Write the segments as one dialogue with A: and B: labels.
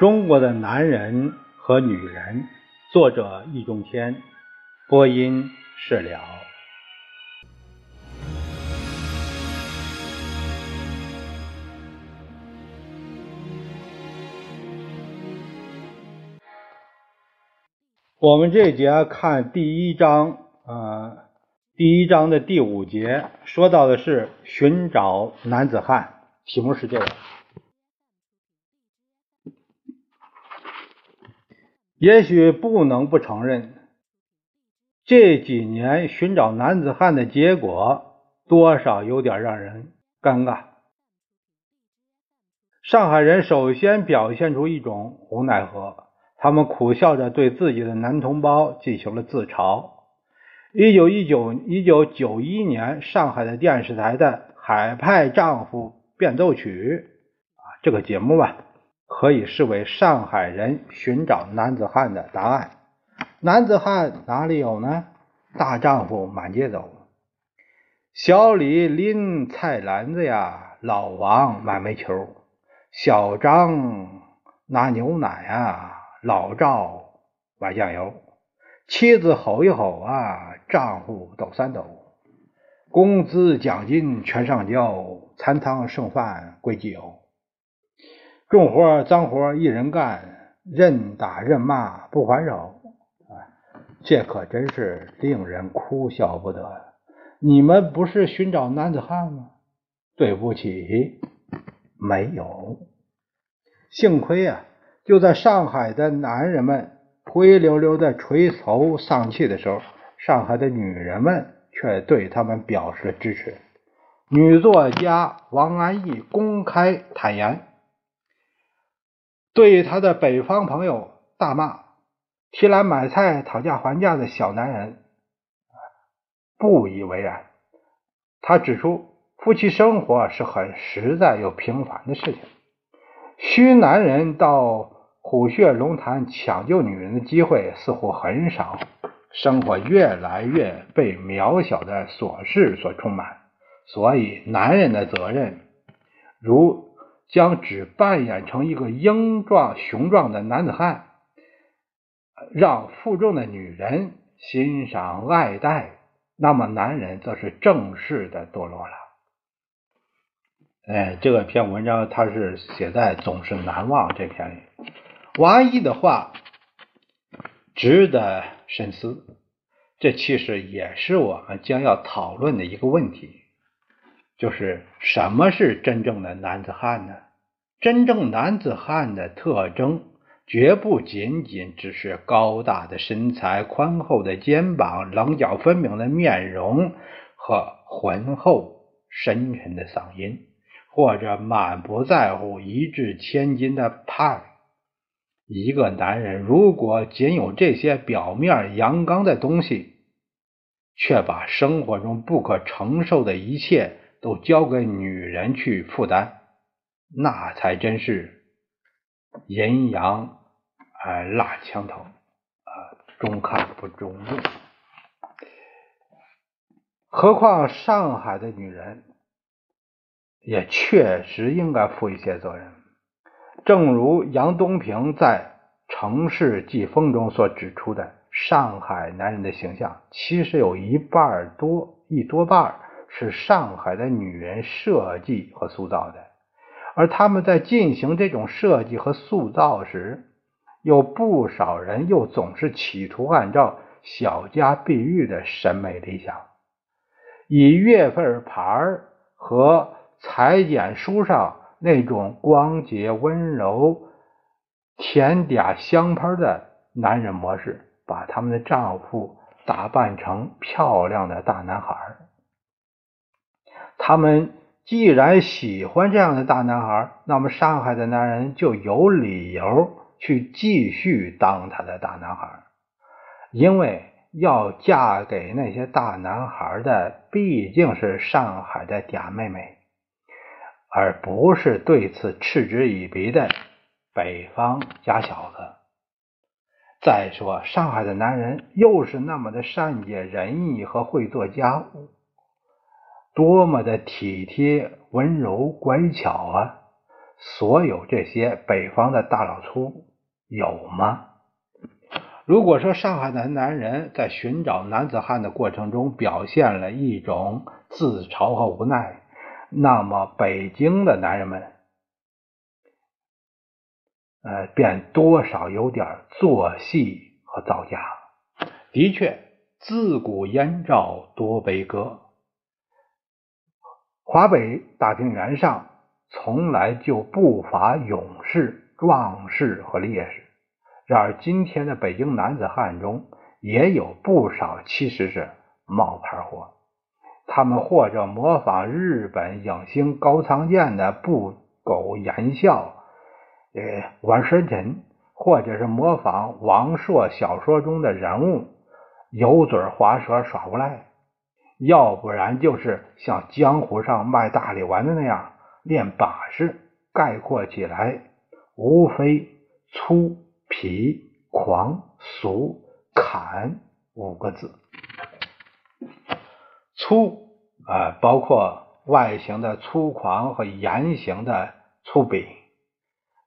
A: 中国的男人和女人，作者易中天，播音释了。我们这节看第一章，呃，第一章的第五节说到的是寻找男子汉，题目是这个。也许不能不承认，这几年寻找男子汉的结果，多少有点让人尴尬。上海人首先表现出一种无奈和，他们苦笑着对自己的男同胞进行了自嘲。一九一九一九九一年，上海的电视台的《海派丈夫变奏曲》啊，这个节目吧。可以视为上海人寻找男子汉的答案。男子汉哪里有呢？大丈夫满街走，小李拎菜篮子呀，老王买煤球，小张拿牛奶啊，老赵买酱油，妻子吼一吼啊，丈夫抖三抖，工资奖金全上交，残汤剩饭归己有。重活脏活一人干，任打任骂不还手，啊，这可真是令人哭笑不得。你们不是寻找男子汉吗？对不起，没有。幸亏啊，就在上海的男人们灰溜溜的垂头丧气的时候，上海的女人们却对他们表示了支持。女作家王安忆公开坦言。对他的北方朋友大骂，提篮买菜讨价还价的小男人不以为然。他指出，夫妻生活是很实在又平凡的事情，虚男人到虎穴龙潭抢救女人的机会似乎很少，生活越来越被渺小的琐事所充满，所以男人的责任如。将只扮演成一个英壮雄壮的男子汉，让负重的女人欣赏爱戴，那么男人则是正式的堕落了。哎，这个篇文章它是写在《总是难忘》这篇里。王毅的话值得深思，这其实也是我们将要讨论的一个问题。就是什么是真正的男子汉呢？真正男子汉的特征，绝不仅仅只是高大的身材、宽厚的肩膀、棱角分明的面容和浑厚深沉的嗓音，或者满不在乎一掷千金的派。一个男人如果仅有这些表面阳刚的东西，却把生活中不可承受的一切。都交给女人去负担，那才真是阴阳啊辣枪头啊，中看不中用。何况上海的女人也确实应该负一些责任。正如杨东平在《城市季风》中所指出的，上海男人的形象其实有一半多，一多半。是上海的女人设计和塑造的，而他们在进行这种设计和塑造时，有不少人又总是企图按照小家碧玉的审美理想，以月份牌和裁剪书上那种光洁温柔、甜嗲香喷的男人模式，把他们的丈夫打扮成漂亮的大男孩。他们既然喜欢这样的大男孩，那么上海的男人就有理由去继续当他的大男孩，因为要嫁给那些大男孩的毕竟是上海的嗲妹妹，而不是对此嗤之以鼻的北方假小子。再说，上海的男人又是那么的善解人意和会做家务。多么的体贴、温柔、乖巧啊！所有这些北方的大老粗有吗？如果说上海的男人在寻找男子汉的过程中表现了一种自嘲和无奈，那么北京的男人们，呃，便多少有点作戏和造假。的确，自古燕赵多悲歌，华北大平原上从来就不乏勇士、壮士和烈士。然而，今天的北京男子汉中也有不少其实是冒牌货。他们或者模仿日本影星高仓健的不苟言笑，呃，玩深沉；或者是模仿王朔小说中的人物，油嘴滑舌耍无赖；要不然就是像江湖上卖大力丸的那样练把式。概括起来，无非粗。皮、狂、俗、砍五个字，粗啊，包括外形的粗狂和言行的粗鄙。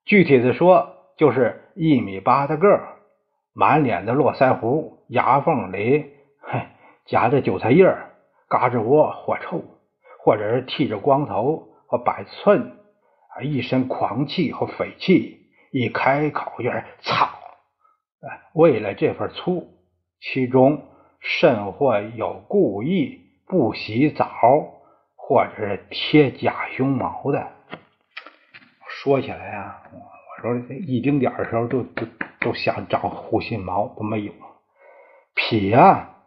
A: 具体的说，就是一米八的个儿，满脸的络腮胡，牙缝里夹着韭菜叶儿，嘎吱窝或臭，或者是剃着光头和摆寸啊，一身狂气和匪气。一开口就是“操”，为了这份粗，其中甚或有故意不洗澡，或者是贴假胸毛的。说起来啊，我说一丁点的时候都都都想长护心毛，都没有。痞啊，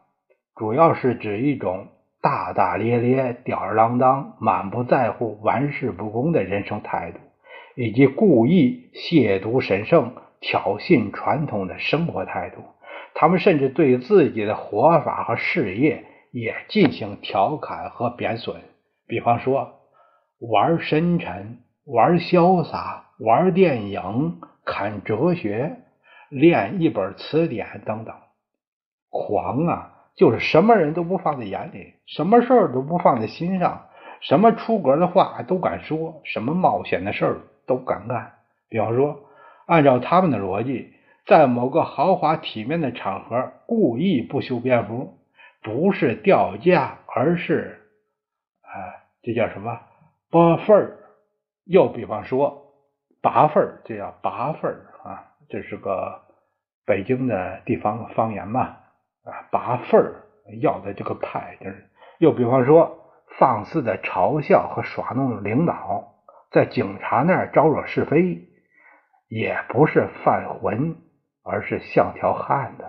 A: 主要是指一种大大咧咧、吊儿郎当、满不在乎、玩世不恭的人生态度。以及故意亵渎神圣、挑衅传统的生活态度，他们甚至对自己的活法和事业也进行调侃和贬损。比方说，玩深沉、玩潇洒、玩电影、看哲学、练一本词典等等。狂啊，就是什么人都不放在眼里，什么事儿都不放在心上，什么出格的话都敢说，什么冒险的事儿。都敢干。比方说，按照他们的逻辑，在某个豪华体面的场合故意不修边幅，不是掉价，而是啊，这叫什么拔份儿？又比方说，拔份儿，这叫拔份儿啊，这是个北京的地方方言嘛啊，拔份儿要的这个派就是。又比方说，放肆的嘲笑和耍弄领导。在警察那儿招惹是非，也不是犯浑，而是像条汉子。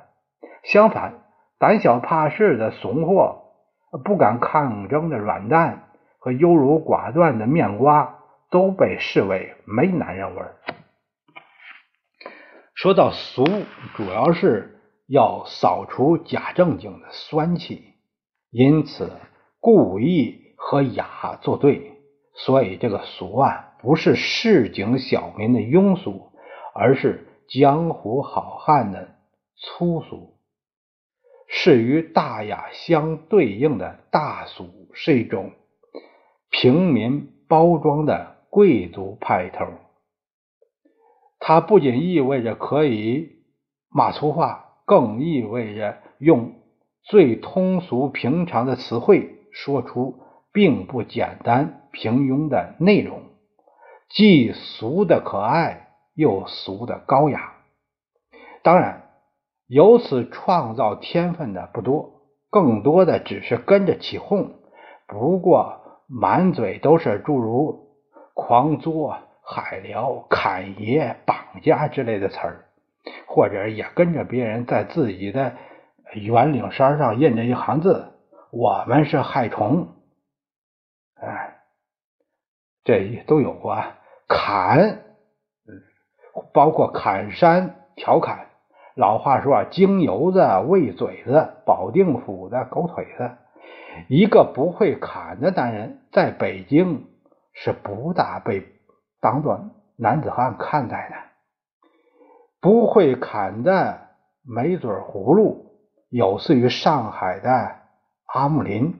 A: 相反，胆小怕事的怂货，不敢抗争的软蛋和优柔寡断的面瓜，都被视为没男人味。说到俗，主要是要扫除假正经的酸气，因此故意和雅作对。所以，这个俗啊，不是市井小民的庸俗，而是江湖好汉的粗俗。是与大雅相对应的大俗，是一种平民包装的贵族派头。它不仅意味着可以骂粗话，更意味着用最通俗平常的词汇说出。并不简单，平庸的内容，既俗的可爱，又俗的高雅。当然，由此创造天分的不多，更多的只是跟着起哄。不过，满嘴都是诸如狂作、海聊、砍爷、绑架之类的词儿，或者也跟着别人在自己的圆领衫上印着一行字：“我们是害虫。”哎，这都有啊！砍，包括砍山、调侃。老话说啊，京油子、喂嘴子、保定府的狗腿子。一个不会砍的男人，在北京是不大被当做男子汉看待的。不会砍的没嘴葫芦，有似于上海的阿木林。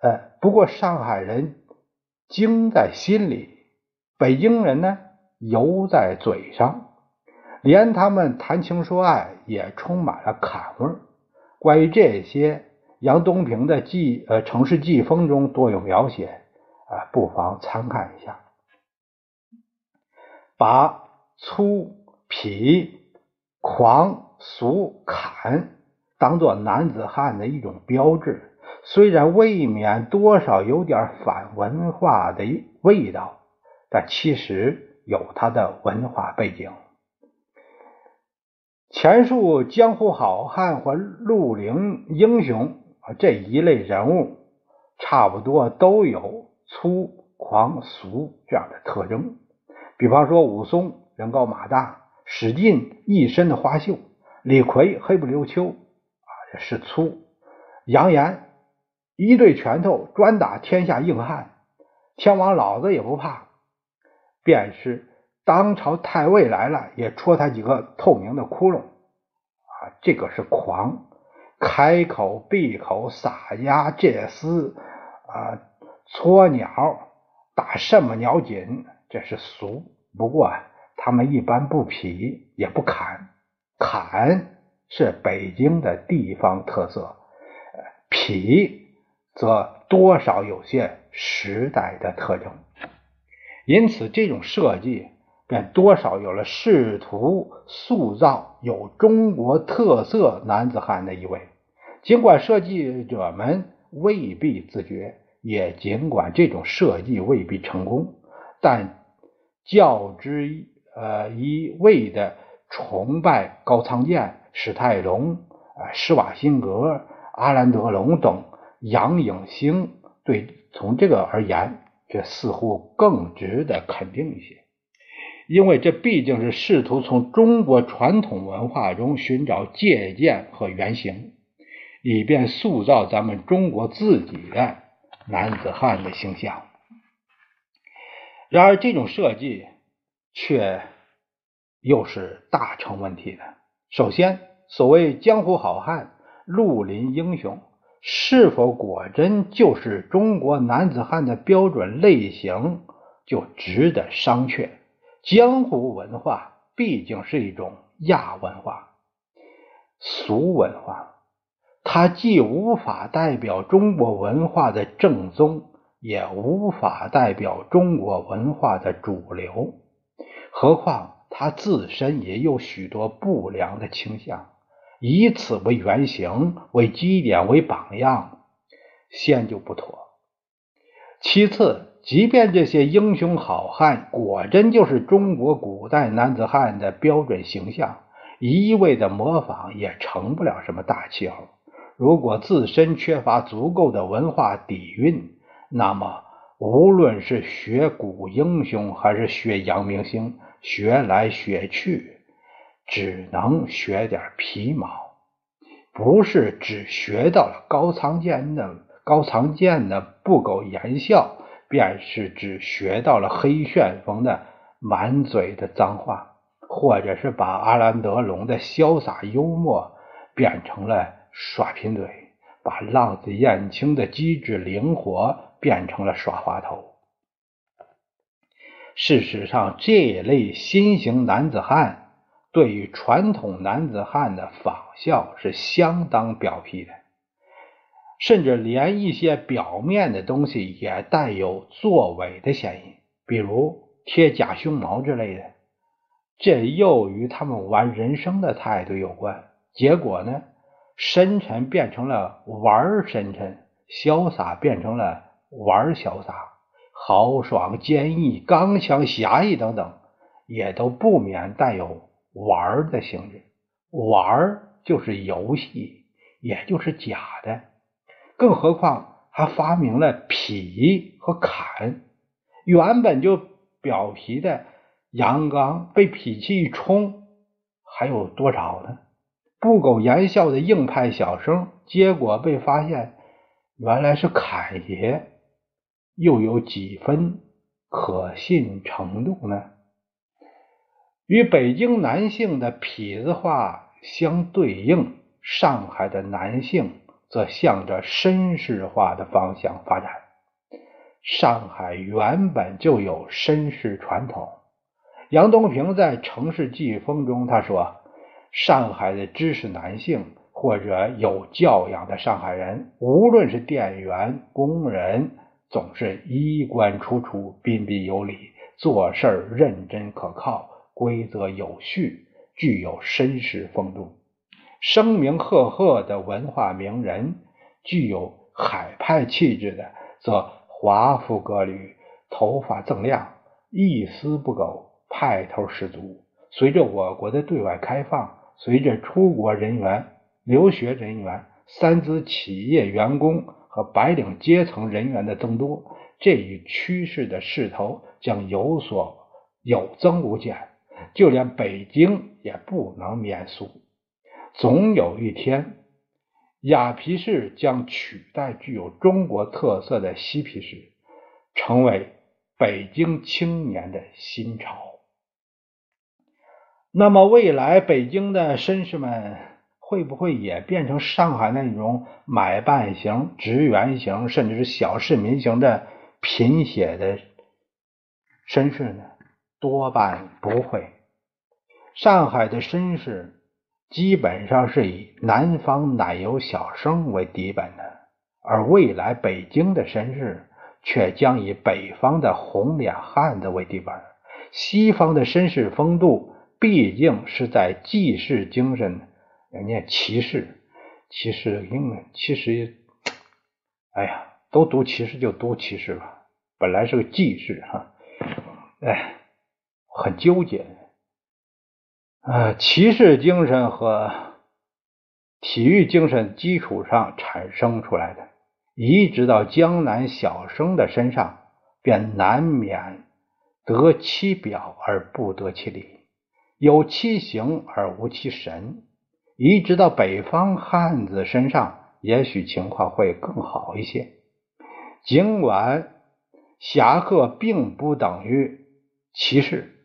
A: 呃，不过上海人精在心里，北京人呢油在嘴上，连他们谈情说爱也充满了坎味儿。关于这些，杨东平的记呃《城市季风》中多有描写啊，不妨参看一下。把粗痞、狂、俗、侃当做男子汉的一种标志，虽然未免多少有点反文化的味道，但其实有它的文化背景。前述江湖好汉或绿林英雄这一类人物，差不多都有粗、狂、俗这样的特征。比方说，武松人高马大，史进一身的花绣；李逵黑不溜秋啊是粗；扬言一对拳头专打天下硬汉，天王老子也不怕，便是。当朝太尉来了，也戳他几个透明的窟窿啊！这个是狂，开口闭口撒丫借丝啊，搓鸟打什么鸟紧，这是俗。不过啊他们一般不劈也不砍，砍是北京的地方特色，劈则多少有些时代的特征。因此，这种设计。便多少有了试图塑造有中国特色男子汉的意味。尽管设计者们未必自觉，也尽管这种设计未必成功，但较之呃一味的崇拜高仓健、史泰龙、啊施瓦辛格、阿兰德龙等洋影星，对从这个而言，这似乎更值得肯定一些。因为这毕竟是试图从中国传统文化中寻找借鉴和原型，以便塑造咱们中国自己的男子汉的形象。然而，这种设计却又是大成问题的。首先，所谓江湖好汉、绿林英雄，是否果真就是中国男子汉的标准类型，就值得商榷。江湖文化毕竟是一种亚文化、俗文化，它既无法代表中国文化的正宗，也无法代表中国文化的主流。何况他自身也有许多不良的倾向，以此为原型、为基点、为榜样，先就不妥。其次。即便这些英雄好汉果真就是中国古代男子汉的标准形象，一味的模仿也成不了什么大气候。如果自身缺乏足够的文化底蕴，那么无论是学古英雄还是学洋明星，学来学去只能学点皮毛，不是只学到了高仓健的高仓健的不苟言笑。便是只学到了黑旋风的满嘴的脏话，或者是把阿兰德龙的潇洒幽默变成了耍贫嘴，把浪子燕青的机智灵活变成了耍滑头。事实上，这类新型男子汉对于传统男子汉的仿效是相当表皮的。甚至连一些表面的东西也带有作伪的嫌疑，比如贴假胸毛之类的。这又与他们玩人生的态度有关。结果呢，深沉变成了玩深沉，潇洒变成了玩潇洒，豪爽、坚毅、刚强、侠义等等，也都不免带有玩的性质。玩就是游戏，也就是假的。更何况还发明了痞和砍，原本就表皮的阳刚被脾气一冲，还有多少呢？不苟言笑的硬派小生，结果被发现原来是侃爷，又有几分可信程度呢？与北京男性的痞子化相对应，上海的男性。则向着绅士化的方向发展。上海原本就有绅士传统。杨东平在《城市季风》中他说：“上海的知识男性或者有教养的上海人，无论是店员、工人，总是衣冠楚楚、彬彬有礼，做事认真可靠，规则有序，具有绅士风度。声名赫赫的文化名人，具有海派气质的，则华服革履，头发锃亮，一丝不苟。”派头十足。随着我国的对外开放，随着出国人员、留学人员、三资企业员工和白领阶层人员的增多，这一趋势的势头将有所有增无减。就连北京也不能免俗。总有一天，雅皮士将取代具有中国特色的嬉皮士，成为北京青年的新潮。那么，未来北京的绅士们会不会也变成上海那种买办型、职员型，甚至是小市民型的贫血的绅士呢？多半不会。上海的绅士基本上是以南方奶油小生为底本的，而未来北京的绅士却将以北方的红脸汉子为底本。西方的绅士风度。毕竟是在济世精神，念骑士，骑士英文，其实，哎呀，都读骑士就读骑士吧。本来是个济世哈，哎，很纠结。啊，骑士精神和体育精神基础上产生出来的，移植到江南小生的身上，便难免得其表而不得其里。有其形而无其神，移植到北方汉子身上，也许情况会更好一些。尽管侠客并不等于骑士，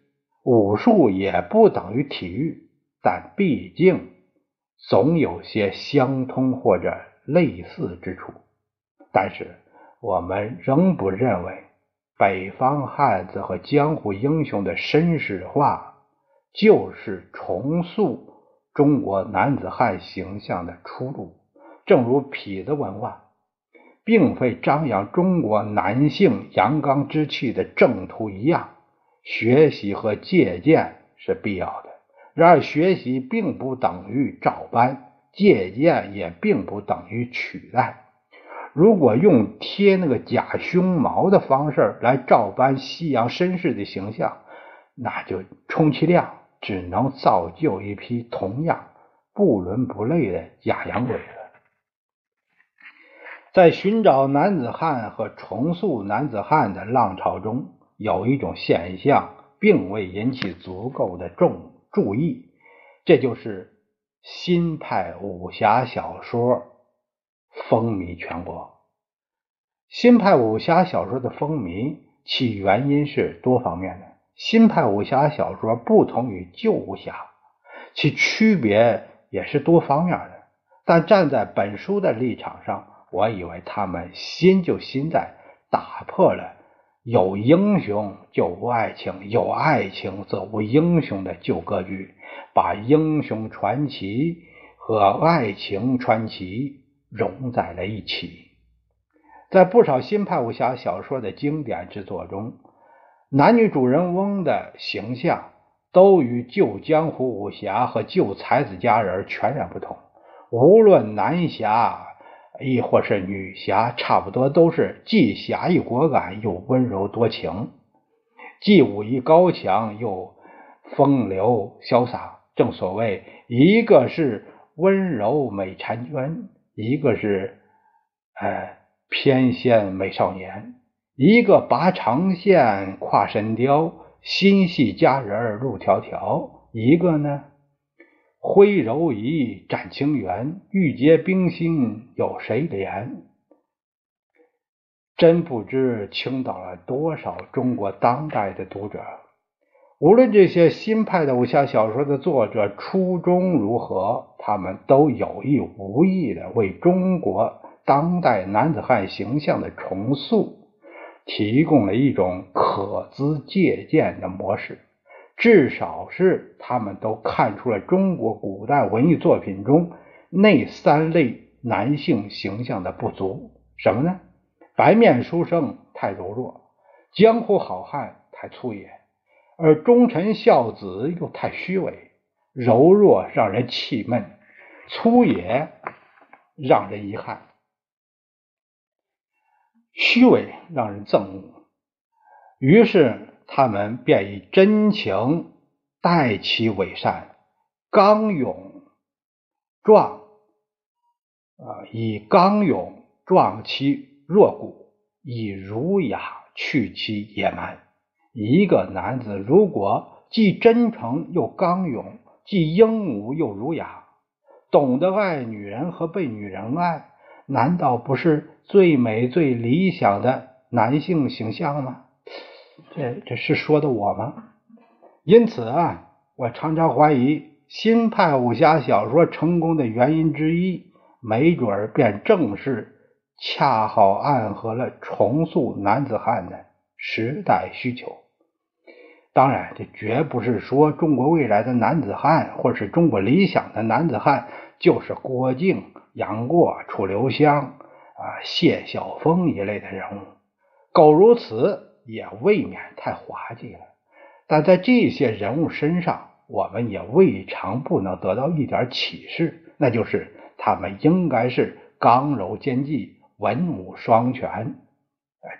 A: 武术也不等于体育，但毕竟总有些相通或者类似之处。但是我们仍不认为北方汉子和江湖英雄的绅士化。就是重塑中国男子汉形象的出路。正如痞子文化，并非张扬中国男性阳刚之气的正途一样，学习和借鉴是必要的。然而，学习并不等于照搬，借鉴也并不等于取代。如果用贴那个假胸毛的方式来照搬西洋绅士的形象，那就充其量。只能造就一批同样不伦不类的假洋鬼子。在寻找男子汉和重塑男子汉的浪潮中，有一种现象并未引起足够的重注意，这就是新派武侠小说风靡全国。新派武侠小说的风靡，其原因是多方面的。新派武侠小说不同于旧武侠，其区别也是多方面的。但站在本书的立场上，我以为他们新就新在打破了有英雄就无爱情，有爱情则无英雄的旧格局，把英雄传奇和爱情传奇融在了一起。在不少新派武侠小说的经典之作中。男女主人翁的形象都与旧江湖武侠和旧才子佳人全然不同。无论男侠亦或是女侠，差不多都是既侠义果敢又温柔多情，既武艺高强又风流潇洒。正所谓，一个是温柔美婵娟，一个是呃翩跹美少年。一个拔长线跨神雕，心系佳人路迢迢；一个呢，挥柔仪斩清源，玉洁冰心有谁怜？真不知倾倒了多少中国当代的读者。无论这些新派的武侠小说的作者初衷如何，他们都有意无意的为中国当代男子汉形象的重塑。提供了一种可资借鉴的模式。至少是他们都看出了中国古代文艺作品中那三类男性形象的不足。什么呢？白面书生太柔弱，江湖好汉太粗野，而忠臣孝子又太虚伪。柔弱让人气闷，粗野让人遗憾，虚伪让人憎恶。于是。他们便以真情代其伪善，刚勇壮啊，以刚勇壮其弱骨，以儒雅去其野蛮。一个男子如果既真诚又刚勇，既英武又儒雅，懂得爱女人和被女人爱，难道不是最美最理想的男性形象吗？这这是说的我吗？因此啊，我常常怀疑新派武侠小说成功的原因之一，没准儿便正是恰好暗合了重塑男子汉的时代需求。当然，这绝不是说中国未来的男子汉，或是中国理想的男子汉，就是郭靖、杨过、楚留香啊、谢晓峰一类的人物。苟如此。也未免太滑稽了，但在这些人物身上，我们也未尝不能得到一点启示，那就是他们应该是刚柔兼济、文武双全，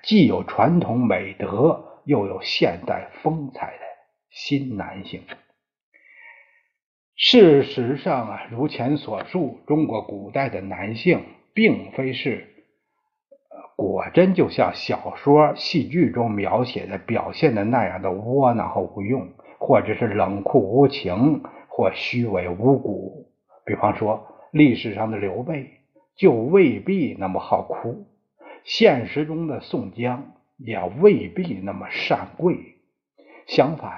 A: 既有传统美德，又有现代风采的新男性。事实上啊，如前所述，中国古代的男性并非是。果真就像小说、戏剧中描写的、表现的那样的窝囊和无用，或者是冷酷无情，或虚伪无骨。比方说，历史上的刘备就未必那么好哭，现实中的宋江也未必那么善跪。相反，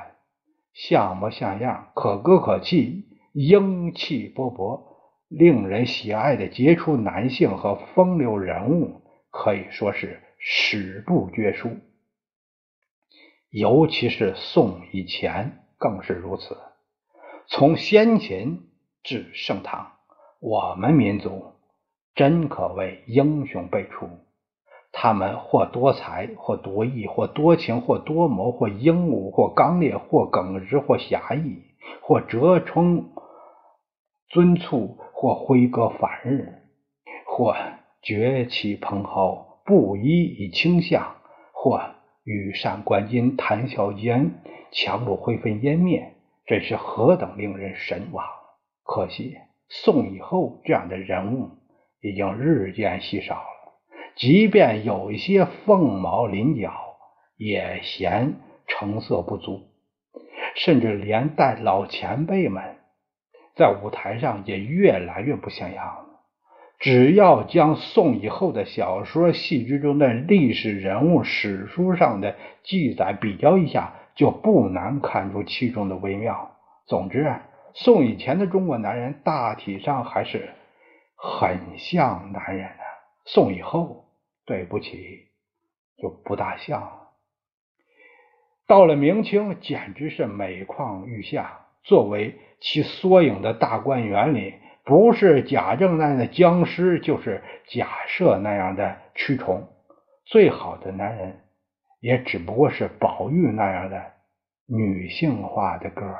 A: 像模像样、可歌可泣、英气勃勃、令人喜爱的杰出男性和风流人物。可以说是史不绝书，尤其是宋以前更是如此。从先秦至盛唐，我们民族真可谓英雄辈出。他们或多才，或多艺，或多情，或多谋，或英武，或刚烈，或耿直，或侠义，或折冲尊促，或挥戈反日，或。崛起蓬蒿，布衣以倾向；或羽扇纶巾，谈笑间，樯橹灰飞烟灭，真是何等令人神往！可惜宋以后这样的人物已经日渐稀少了。即便有一些凤毛麟角，也嫌成色不足，甚至连带老前辈们在舞台上也越来越不像样了。只要将宋以后的小说、戏剧中的历史人物、史书上的记载比较一下，就不难看出其中的微妙。总之啊，宋以前的中国男人大体上还是很像男人的，宋以后，对不起，就不大像。到了明清，简直是每况愈下。作为其缩影的大观园里。不是贾政那样的僵尸，就是假设那样的蛆虫。最好的男人，也只不过是宝玉那样的女性化的歌。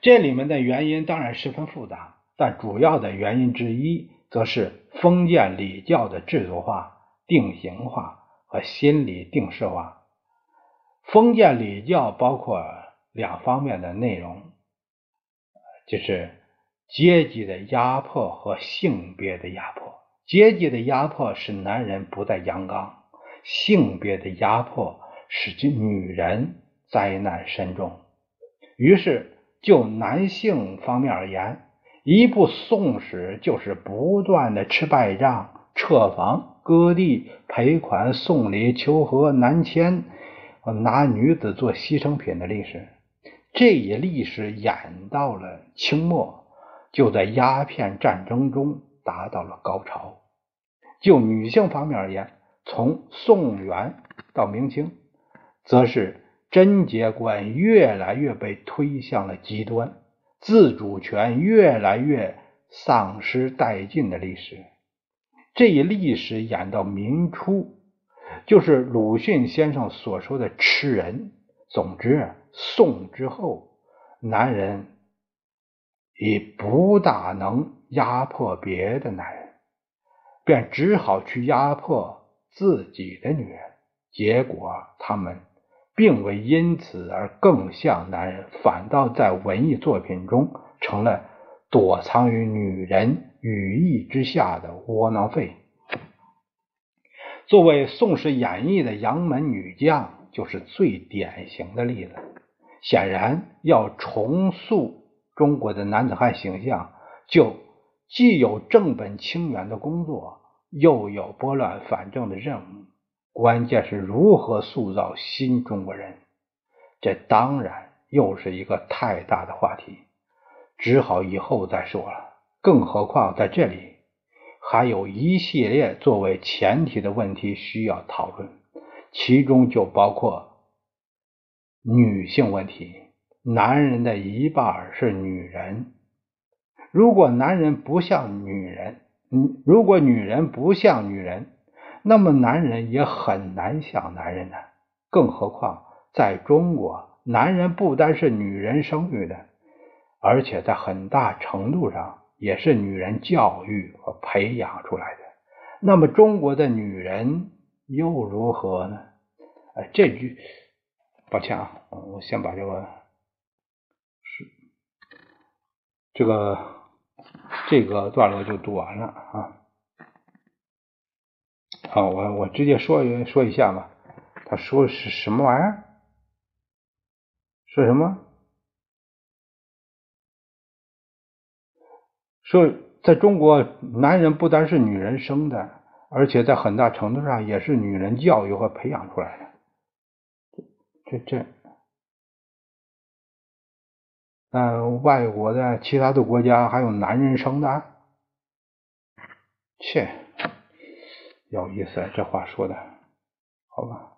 A: 这里面的原因当然十分复杂，但主要的原因之一，则是封建礼教的制度化、定型化和心理定式化。封建礼教包括两方面的内容，就是。阶级的压迫和性别的压迫，阶级的压迫使男人不再阳刚，性别的压迫使这女人灾难深重。于是，就男性方面而言，一部《宋史》就是不断的吃败仗、撤房、割地、赔款、送礼、求和、南迁，拿女子做牺牲品的历史。这一历史演到了清末。就在鸦片战争中达到了高潮。就女性方面而言，从宋元到明清，则是贞洁观越来越被推向了极端，自主权越来越丧失殆尽的历史。这一历史演到明初，就是鲁迅先生所说的“吃人”。总之，宋之后，男人已不大能压迫别的男人。便只好去压迫自己的女人，结果他们并未因此而更像男人，反倒在文艺作品中成了躲藏于女人羽翼之下的窝囊废。作为《宋史演义》的杨门女将，就是最典型的例子。显然，要重塑中国的男子汉形象，就。既有正本清源的工作，又有拨乱反正的任务，关键是如何塑造新中国人。这当然又是一个太大的话题，只好以后再说了。更何况在这里还有一系列作为前提的问题需要讨论，其中就包括女性问题。男人的一半是女人。如果男人不像女人，嗯，如果女人不像女人，那么男人也很难像男人呢。更何况在中国，男人不单是女人生育的，而且在很大程度上也是女人教育和培养出来的。那么中国的女人又如何呢？哎，这句，抱歉啊，我先把这个是这个。这个段落就读完了啊。好，我我直接说一说一下吧。他说是什么玩意儿？说什么？说在中国，男人不单是女人生的，而且在很大程度上也是女人教育和培养出来的。这这。嗯，外国的其他的国家还有男人生的，切，有意思，这话说的，好吧。